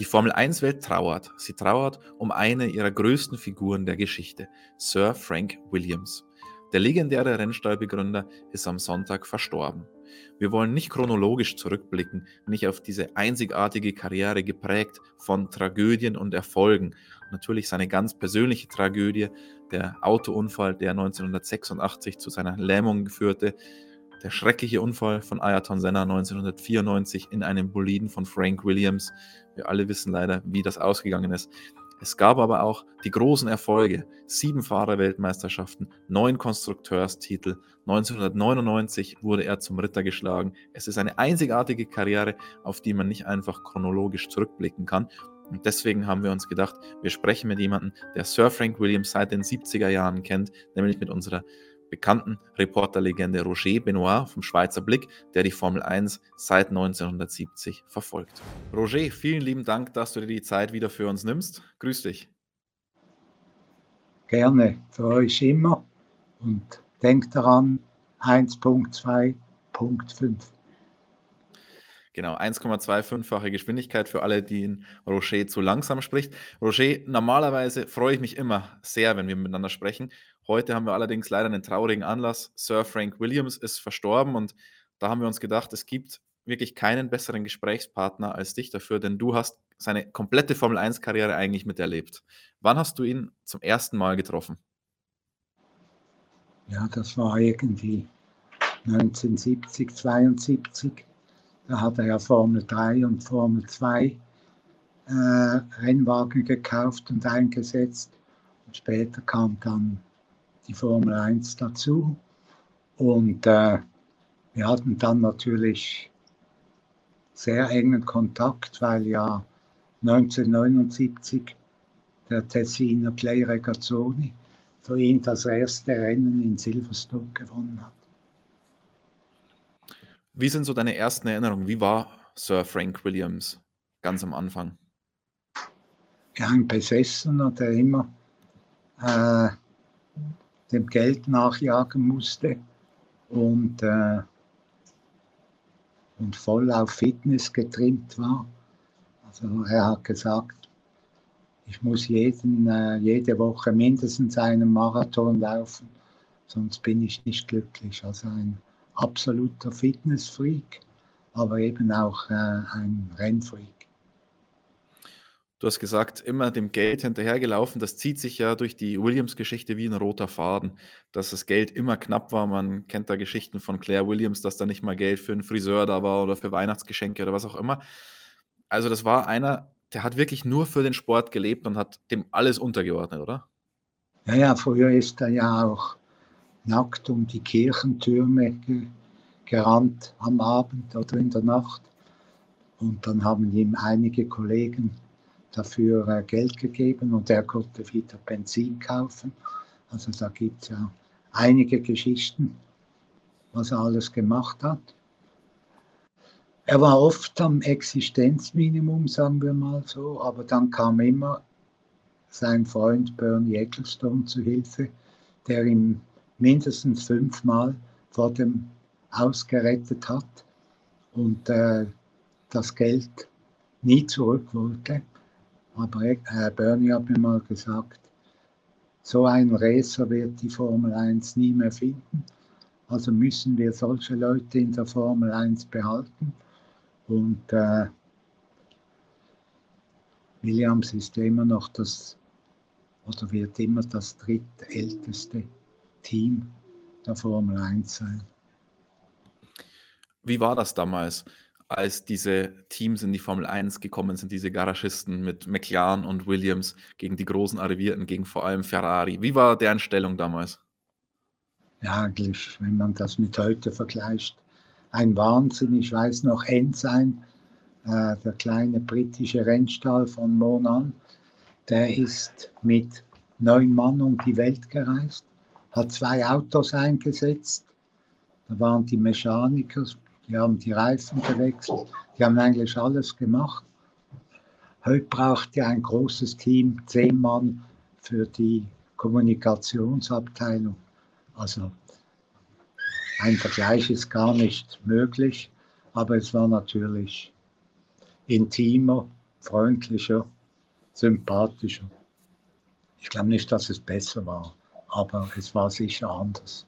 Die Formel 1-Welt trauert. Sie trauert um eine ihrer größten Figuren der Geschichte, Sir Frank Williams. Der legendäre Rennstallbegründer ist am Sonntag verstorben. Wir wollen nicht chronologisch zurückblicken, nicht auf diese einzigartige Karriere geprägt von Tragödien und Erfolgen. Natürlich seine ganz persönliche Tragödie, der Autounfall, der 1986 zu seiner Lähmung führte, der schreckliche Unfall von Ayrton Senna 1994 in einem Boliden von Frank Williams. Wir alle wissen leider, wie das ausgegangen ist. Es gab aber auch die großen Erfolge. Sieben Fahrerweltmeisterschaften, neun Konstrukteurstitel. 1999 wurde er zum Ritter geschlagen. Es ist eine einzigartige Karriere, auf die man nicht einfach chronologisch zurückblicken kann. Und deswegen haben wir uns gedacht, wir sprechen mit jemandem, der Sir Frank Williams seit den 70er Jahren kennt, nämlich mit unserer bekannten Reporterlegende Roger Benoit vom Schweizer Blick, der die Formel 1 seit 1970 verfolgt. Roger, vielen lieben Dank, dass du dir die Zeit wieder für uns nimmst. Grüß dich. Gerne, für euch immer. Und denkt daran, 1.2.5. Genau, 1,25-fache Geschwindigkeit für alle, die in Rocher zu langsam spricht. Roger, normalerweise freue ich mich immer sehr, wenn wir miteinander sprechen. Heute haben wir allerdings leider einen traurigen Anlass. Sir Frank Williams ist verstorben und da haben wir uns gedacht, es gibt wirklich keinen besseren Gesprächspartner als dich dafür, denn du hast seine komplette Formel 1-Karriere eigentlich miterlebt. Wann hast du ihn zum ersten Mal getroffen? Ja, das war irgendwie 1970, 72 da hat er ja Formel 3 und Formel 2 äh, Rennwagen gekauft und eingesetzt. Und später kam dann die Formel 1 dazu. Und äh, wir hatten dann natürlich sehr engen Kontakt, weil ja 1979 der Tessiner Clay Regazzoni für ihn das erste Rennen in Silverstone gewonnen hat. Wie sind so deine ersten Erinnerungen? Wie war Sir Frank Williams ganz am Anfang? Ja, ein Besessener, der immer äh, dem Geld nachjagen musste und, äh, und voll auf Fitness getrimmt war. Also er hat gesagt, ich muss jeden, äh, jede Woche mindestens einen Marathon laufen, sonst bin ich nicht glücklich. Also ein absoluter Fitnessfreak, aber eben auch äh, ein Rennfreak. Du hast gesagt, immer dem Geld hinterhergelaufen. Das zieht sich ja durch die Williams-Geschichte wie ein roter Faden, dass das Geld immer knapp war. Man kennt da Geschichten von Claire Williams, dass da nicht mal Geld für einen Friseur da war oder für Weihnachtsgeschenke oder was auch immer. Also das war einer, der hat wirklich nur für den Sport gelebt und hat dem alles untergeordnet, oder? Ja, ja, früher ist er ja auch nackt um die Kirchentürme gerannt am Abend oder in der Nacht. Und dann haben ihm einige Kollegen dafür äh, Geld gegeben und er konnte wieder Benzin kaufen. Also da gibt es ja einige Geschichten, was er alles gemacht hat. Er war oft am Existenzminimum, sagen wir mal so, aber dann kam immer sein Freund Bernie Ecclestone zu Hilfe, der ihm mindestens fünfmal vor dem ausgerettet hat und äh, das Geld nie zurück wollte. Aber äh, Bernie hat mir mal gesagt, so ein Racer wird die Formel 1 nie mehr finden. Also müssen wir solche Leute in der Formel 1 behalten. Und äh, Williams ist immer noch das, oder wird immer das drittälteste Team der Formel 1 sein. Wie war das damals, als diese Teams in die Formel 1 gekommen sind, diese Garagisten mit McLaren und Williams gegen die großen Arrivierten, gegen vor allem Ferrari? Wie war deren Stellung damals? Ja, eigentlich, wenn man das mit heute vergleicht, ein Wahnsinn. Ich weiß noch, Ensign, äh, der kleine britische Rennstall von Monan, der ist mit neun Mann um die Welt gereist hat zwei Autos eingesetzt. Da waren die Mechaniker, die haben die Reifen gewechselt, die haben eigentlich alles gemacht. Heute braucht ihr ein großes Team, zehn Mann für die Kommunikationsabteilung. Also ein Vergleich ist gar nicht möglich, aber es war natürlich intimer, freundlicher, sympathischer. Ich glaube nicht, dass es besser war, aber es war sicher anders.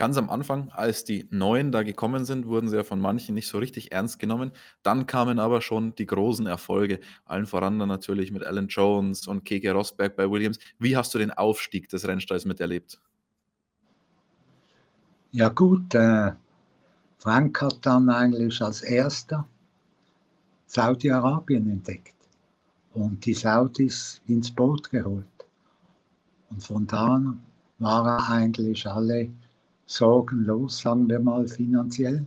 Ganz am Anfang, als die Neuen da gekommen sind, wurden sie ja von manchen nicht so richtig ernst genommen. Dann kamen aber schon die großen Erfolge. Allen voran dann natürlich mit Alan Jones und Keke Rosberg bei Williams. Wie hast du den Aufstieg des Rennstalls miterlebt? Ja gut, äh, Frank hat dann eigentlich als erster Saudi-Arabien entdeckt und die Saudis ins Boot geholt. Und von da an war er eigentlich alle sorgenlos, sagen wir mal finanziell.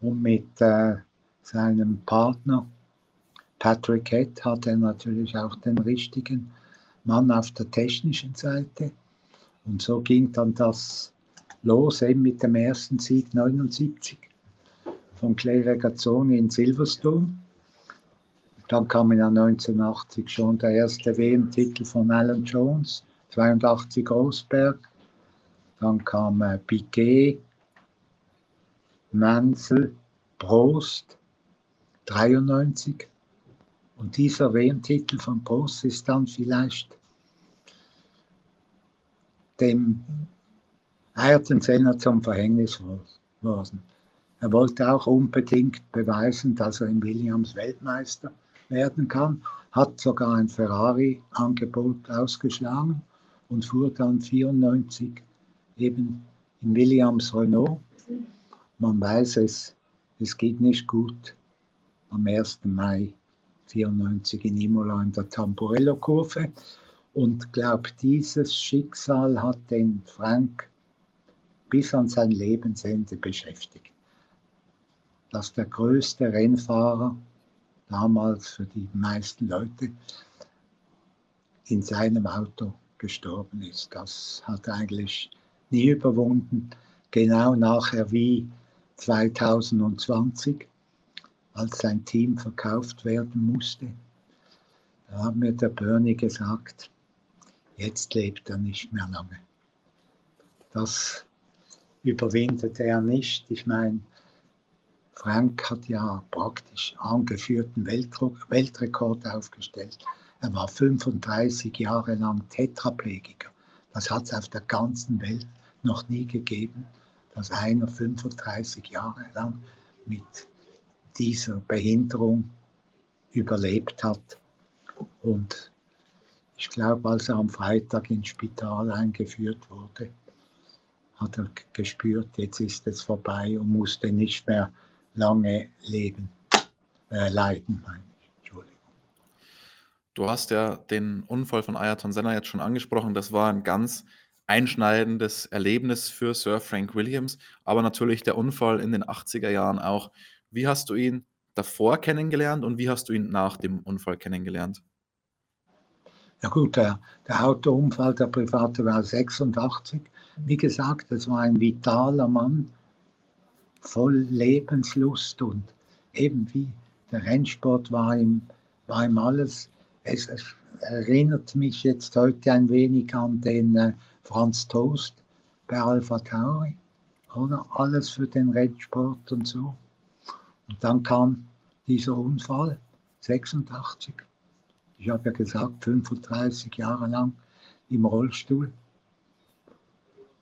Und mit äh, seinem Partner Patrick Head hat er natürlich auch den richtigen Mann auf der technischen Seite. Und so ging dann das los, eben mit dem ersten Sieg 79 von Clay Regazzoni in Silverstone. Dann kam ja 1980 schon der erste WM-Titel von Alan Jones, 82 Großberg. Dann kam äh, Piquet, Mansell, Prost, 93. Und dieser WM-Titel von Prost ist dann vielleicht dem Ayrton Senna zum Verhängnis geworden. Er wollte auch unbedingt beweisen, dass er in Williams Weltmeister werden kann, hat sogar ein Ferrari-Angebot ausgeschlagen und fuhr dann 94 eben in Williams Renault. Man weiß es, es geht nicht gut am 1. Mai 94 in Imola in der Tamburello-Kurve. Und glaube, dieses Schicksal hat den Frank bis an sein Lebensende beschäftigt. Dass der größte Rennfahrer damals für die meisten Leute in seinem Auto gestorben ist. Das hat eigentlich nie überwunden. Genau nachher wie 2020, als sein Team verkauft werden musste. Da hat mir der Bernie gesagt, jetzt lebt er nicht mehr lange. Das überwindet er nicht. Ich meine, Frank hat ja praktisch angeführten Weltrekord aufgestellt. Er war 35 Jahre lang Tetraplegiker. Das hat es auf der ganzen Welt noch nie gegeben, dass einer 35 Jahre lang mit dieser Behinderung überlebt hat. Und ich glaube, als er am Freitag ins Spital eingeführt wurde, hat er gespürt, jetzt ist es vorbei und musste nicht mehr lange leben, äh, leiden. Meine ich. Entschuldigung. Du hast ja den Unfall von Ayrton Senna jetzt schon angesprochen. Das war ein ganz einschneidendes Erlebnis für Sir Frank Williams, aber natürlich der Unfall in den 80er Jahren auch. Wie hast du ihn davor kennengelernt und wie hast du ihn nach dem Unfall kennengelernt? Ja gut, der, der Autounfall, der private war 86. Wie gesagt, es war ein vitaler Mann, voll Lebenslust und eben wie der Rennsport war ihm, war ihm alles. Es, es erinnert mich jetzt heute ein wenig an den äh, Franz Toast bei Alpha Tauri, oder? Alles für den Rennsport und so. Und dann kam dieser Unfall, 86. Ich habe ja gesagt, 35 Jahre lang im Rollstuhl.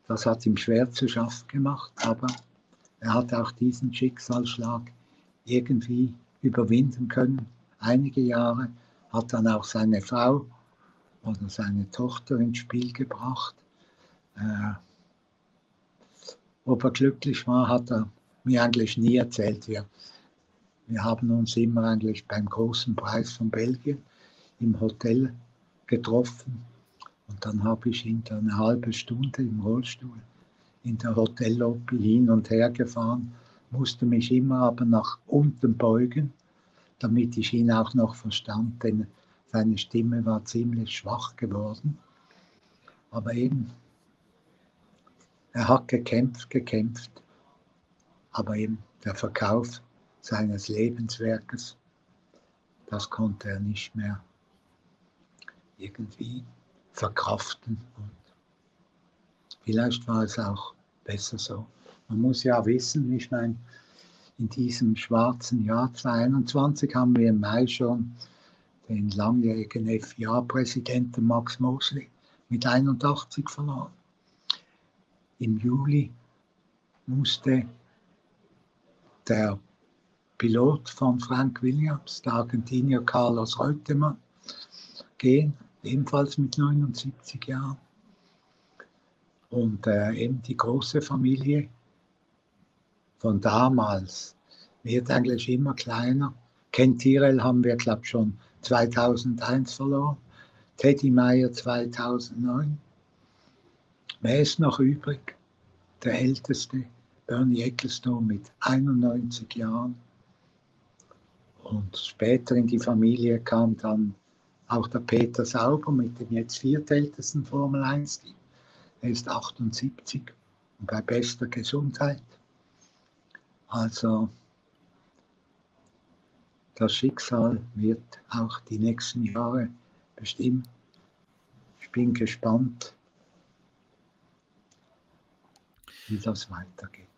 Das hat ihm schwer zu schaffen gemacht, aber er hat auch diesen Schicksalsschlag irgendwie überwinden können. Einige Jahre hat dann auch seine Frau oder seine Tochter ins Spiel gebracht. Äh, ob er glücklich war, hat er mir eigentlich nie erzählt. Wir, wir haben uns immer eigentlich beim großen Preis von Belgien im Hotel getroffen. Und dann habe ich ihn dann eine halbe Stunde im Rollstuhl in der Hotellobby hin und her gefahren, musste mich immer aber nach unten beugen, damit ich ihn auch noch verstand, denn seine Stimme war ziemlich schwach geworden. Aber eben, er hat gekämpft, gekämpft, aber eben der Verkauf seines Lebenswerkes, das konnte er nicht mehr irgendwie verkraften. Und vielleicht war es auch besser so. Man muss ja wissen, ich meine, in diesem schwarzen Jahr 2021 haben wir im Mai schon den langjährigen FIA-Präsidenten Max Mosley mit 81 verloren. Im Juli musste der Pilot von Frank Williams, der Argentinier Carlos Reutemann, gehen, ebenfalls mit 79 Jahren. Und äh, eben die große Familie von damals wird eigentlich immer kleiner. Ken Tyrell haben wir, glaube ich, schon 2001 verloren. Teddy Meyer 2009. Wer ist noch übrig? Der älteste, Bernie Ecclestone mit 91 Jahren. Und später in die Familie kam dann auch der Peter Sauber mit dem jetzt viertältesten Formel 1-Team. Er ist 78 und bei bester Gesundheit. Also das Schicksal wird auch die nächsten Jahre bestimmen. Ich bin gespannt, wie das weitergeht.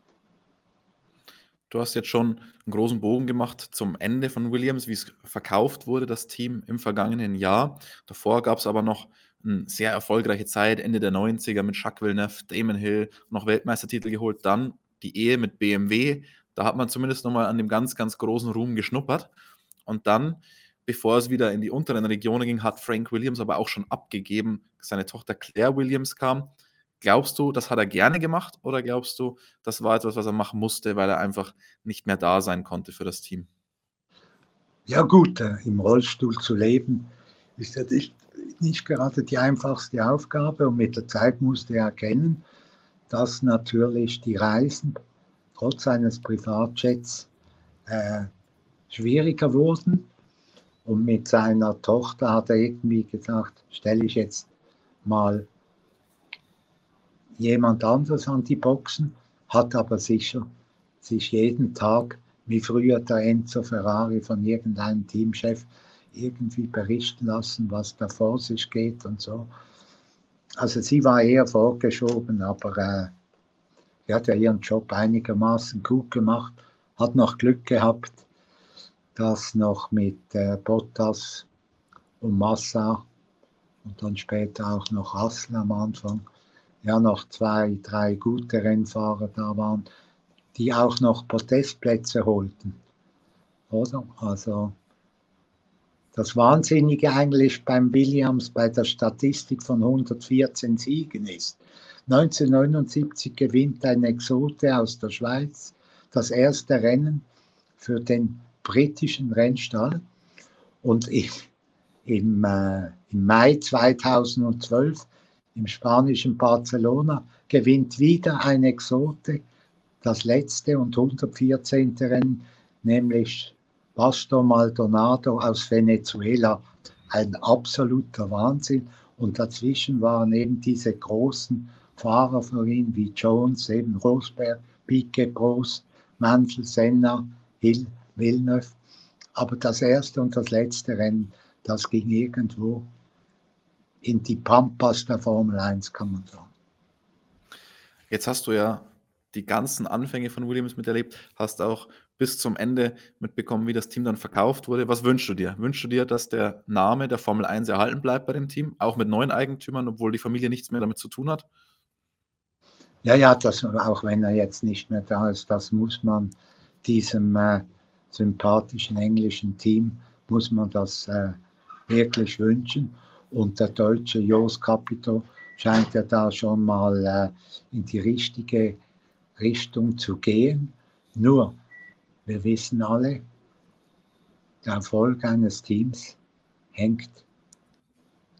Du hast jetzt schon einen großen Bogen gemacht zum Ende von Williams, wie es verkauft wurde, das Team im vergangenen Jahr. Davor gab es aber noch eine sehr erfolgreiche Zeit, Ende der 90er mit Jacques Villeneuve, Damon Hill, noch Weltmeistertitel geholt, dann die Ehe mit BMW. Da hat man zumindest nochmal an dem ganz, ganz großen Ruhm geschnuppert. Und dann, bevor es wieder in die unteren Regionen ging, hat Frank Williams aber auch schon abgegeben. Seine Tochter Claire Williams kam. Glaubst du, das hat er gerne gemacht oder glaubst du, das war etwas, was er machen musste, weil er einfach nicht mehr da sein konnte für das Team? Ja gut, äh, im Rollstuhl zu leben ist ja nicht, nicht gerade die einfachste Aufgabe und mit der Zeit musste er erkennen, dass natürlich die Reisen trotz eines Privatjets äh, schwieriger wurden. Und mit seiner Tochter hat er irgendwie gesagt, stelle ich jetzt mal jemand anderes an die Boxen, hat aber sicher sich jeden Tag, wie früher der Enzo Ferrari von irgendeinem Teamchef, irgendwie berichten lassen, was da vor sich geht und so. Also sie war eher vorgeschoben, aber äh, sie hat ja ihren Job einigermaßen gut gemacht, hat noch Glück gehabt, das noch mit äh, Bottas und Massa und dann später auch noch Hassel am Anfang, ja noch zwei, drei gute Rennfahrer da waren, die auch noch Podestplätze holten. Oder? Also das Wahnsinnige eigentlich beim Williams bei der Statistik von 114 Siegen ist. 1979 gewinnt ein Exote aus der Schweiz das erste Rennen für den britischen Rennstall. Und ich, im, äh, im Mai 2012 im spanischen Barcelona gewinnt wieder ein Exote, das letzte und 114. Rennen, nämlich Pastor Maldonado aus Venezuela. Ein absoluter Wahnsinn. Und dazwischen waren eben diese großen Fahrer für ihn wie Jones, eben Rosberg, Piquet, Prost, Mansell, Senna, Hill, Villeneuve. Aber das erste und das letzte Rennen, das ging irgendwo in die Pampas der Formel 1, kann man sagen. Jetzt hast du ja die ganzen Anfänge von Williams miterlebt, hast auch bis zum Ende mitbekommen, wie das Team dann verkauft wurde. Was wünschst du dir? Wünschst du dir, dass der Name der Formel 1 erhalten bleibt bei dem Team, auch mit neuen Eigentümern, obwohl die Familie nichts mehr damit zu tun hat? Ja, ja, das, auch wenn er jetzt nicht mehr da ist, das muss man diesem äh, sympathischen englischen Team, muss man das äh, wirklich wünschen. Und der deutsche Jos Capito scheint ja da schon mal äh, in die richtige Richtung zu gehen. Nur, wir wissen alle, der Erfolg eines Teams hängt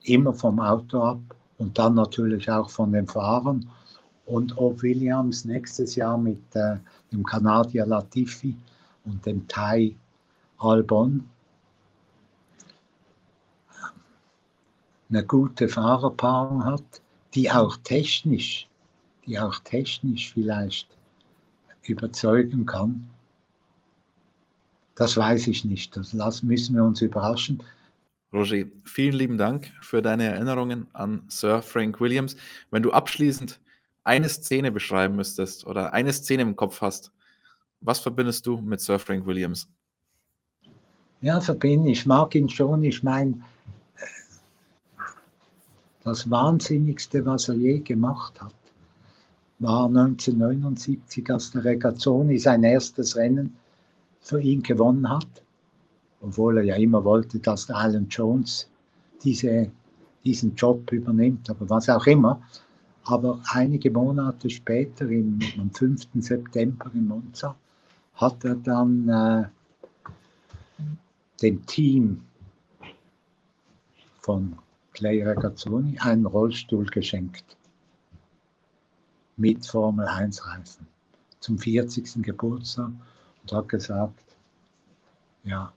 immer vom Auto ab und dann natürlich auch von den Fahrern. Und ob Williams nächstes Jahr mit äh, dem Kanadier Latifi und dem Thai Albon eine gute Fahrerpaarung hat, die auch technisch, die auch technisch vielleicht überzeugen kann. Das weiß ich nicht. Das müssen wir uns überraschen. Roger, vielen lieben Dank für deine Erinnerungen an Sir Frank Williams. Wenn du abschließend eine Szene beschreiben müsstest oder eine Szene im Kopf hast, Was verbindest du mit Sir Frank Williams? Ja, verbinde ich. mag ihn schon. Ich meine, das Wahnsinnigste, was er je gemacht hat, war 1979, als der Regazzoni sein erstes Rennen für ihn gewonnen hat. Obwohl er ja immer wollte, dass Alan Jones diese, diesen Job übernimmt, aber was auch immer. Aber einige Monate später, im, am 5. September in Monza, hat er dann äh, dem Team von Clay Regazzoni einen Rollstuhl geschenkt mit Formel 1 Reifen zum 40. Geburtstag und hat gesagt, ja,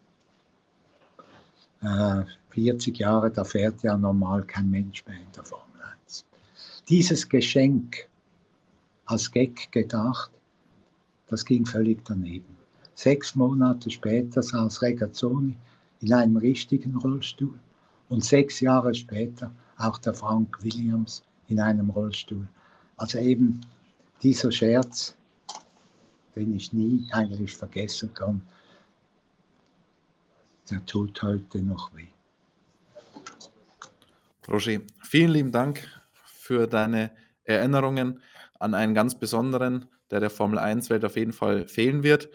äh, 40 Jahre, da fährt ja normal kein Mensch mehr in der Formel 1. Dieses Geschenk als Gag gedacht, das ging völlig daneben. Sechs Monate später saß Regazzoni in einem richtigen Rollstuhl und sechs Jahre später auch der Frank Williams in einem Rollstuhl. Also eben dieser Scherz, den ich nie eigentlich vergessen kann, der tut heute noch weh. Roger, vielen lieben Dank für deine Erinnerungen an einen ganz besonderen, der der Formel 1-Welt auf jeden Fall fehlen wird.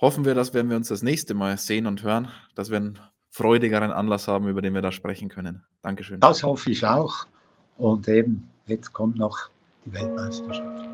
Hoffen wir, dass wenn wir uns das nächste Mal sehen und hören, dass wir einen freudigeren Anlass haben, über den wir da sprechen können. Dankeschön. Das hoffe ich auch. Und eben, jetzt kommt noch die Weltmeisterschaft.